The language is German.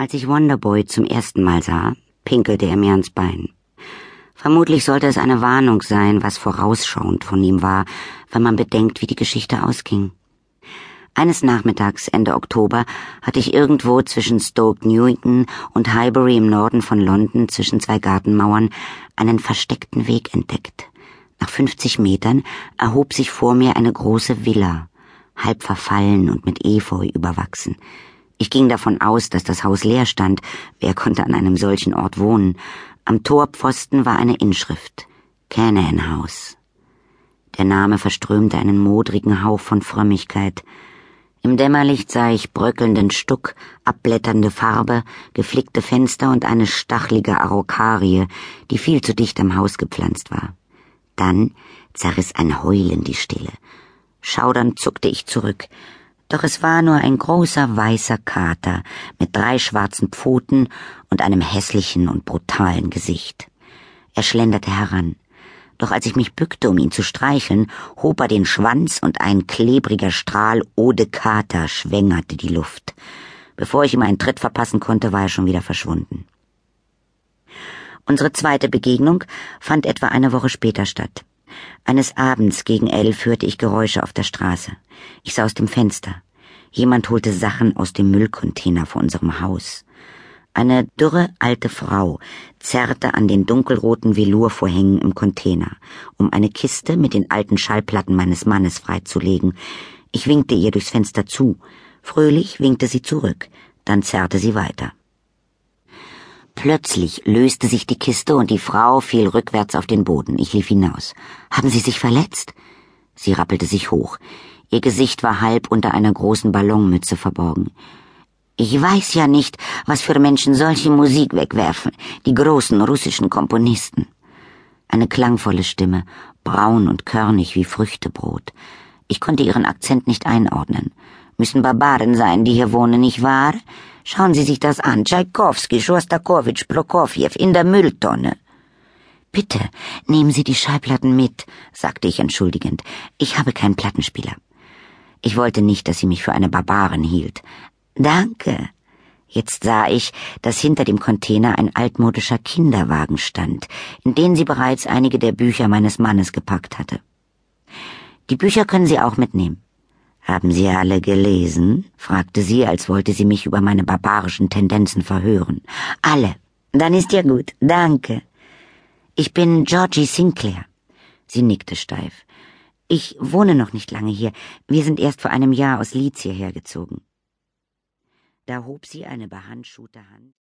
Als ich Wonderboy zum ersten Mal sah, pinkelte er mir ans Bein. Vermutlich sollte es eine Warnung sein, was vorausschauend von ihm war, wenn man bedenkt, wie die Geschichte ausging. Eines Nachmittags Ende Oktober hatte ich irgendwo zwischen Stoke Newington und Highbury im Norden von London zwischen zwei Gartenmauern einen versteckten Weg entdeckt. Nach 50 Metern erhob sich vor mir eine große Villa, halb verfallen und mit Efeu überwachsen. Ich ging davon aus, dass das Haus leer stand. Wer konnte an einem solchen Ort wohnen? Am Torpfosten war eine Inschrift. Canaan House. Der Name verströmte einen modrigen Hauch von Frömmigkeit. Im Dämmerlicht sah ich bröckelnden Stuck, abblätternde Farbe, geflickte Fenster und eine stachelige Araukarie, die viel zu dicht am Haus gepflanzt war. Dann zerriss ein Heulen die Stille. Schaudernd zuckte ich zurück. Doch es war nur ein großer weißer Kater mit drei schwarzen Pfoten und einem hässlichen und brutalen Gesicht. Er schlenderte heran. Doch als ich mich bückte, um ihn zu streicheln, hob er den Schwanz und ein klebriger Strahl Eau de Kater schwängerte die Luft. Bevor ich ihm einen Tritt verpassen konnte, war er schon wieder verschwunden. Unsere zweite Begegnung fand etwa eine Woche später statt. Eines Abends gegen elf hörte ich Geräusche auf der Straße. Ich sah aus dem Fenster. Jemand holte Sachen aus dem Müllcontainer vor unserem Haus. Eine dürre alte Frau zerrte an den dunkelroten Velurvorhängen im Container, um eine Kiste mit den alten Schallplatten meines Mannes freizulegen. Ich winkte ihr durchs Fenster zu. Fröhlich winkte sie zurück. Dann zerrte sie weiter. Plötzlich löste sich die Kiste und die Frau fiel rückwärts auf den Boden. Ich lief hinaus. Haben Sie sich verletzt? Sie rappelte sich hoch. Ihr Gesicht war halb unter einer großen Ballonmütze verborgen. Ich weiß ja nicht, was für Menschen solche Musik wegwerfen, die großen russischen Komponisten. Eine klangvolle Stimme, braun und körnig wie Früchtebrot. Ich konnte ihren Akzent nicht einordnen. Müssen Barbaren sein, die hier wohnen, nicht wahr? Schauen Sie sich das an. Tschaikowski, Schostakowitsch, Prokofjew in der Mülltonne. Bitte, nehmen Sie die Schallplatten mit, sagte ich entschuldigend. Ich habe keinen Plattenspieler. Ich wollte nicht, dass sie mich für eine Barbarin hielt. Danke. Jetzt sah ich, dass hinter dem Container ein altmodischer Kinderwagen stand, in den sie bereits einige der Bücher meines Mannes gepackt hatte. Die Bücher können Sie auch mitnehmen. Haben Sie alle gelesen? fragte sie, als wollte sie mich über meine barbarischen Tendenzen verhören. Alle. Dann ist ja gut. Danke. Ich bin Georgie Sinclair. Sie nickte steif. Ich wohne noch nicht lange hier. Wir sind erst vor einem Jahr aus Leeds hierher gezogen. Da hob sie eine behandschuhte Hand.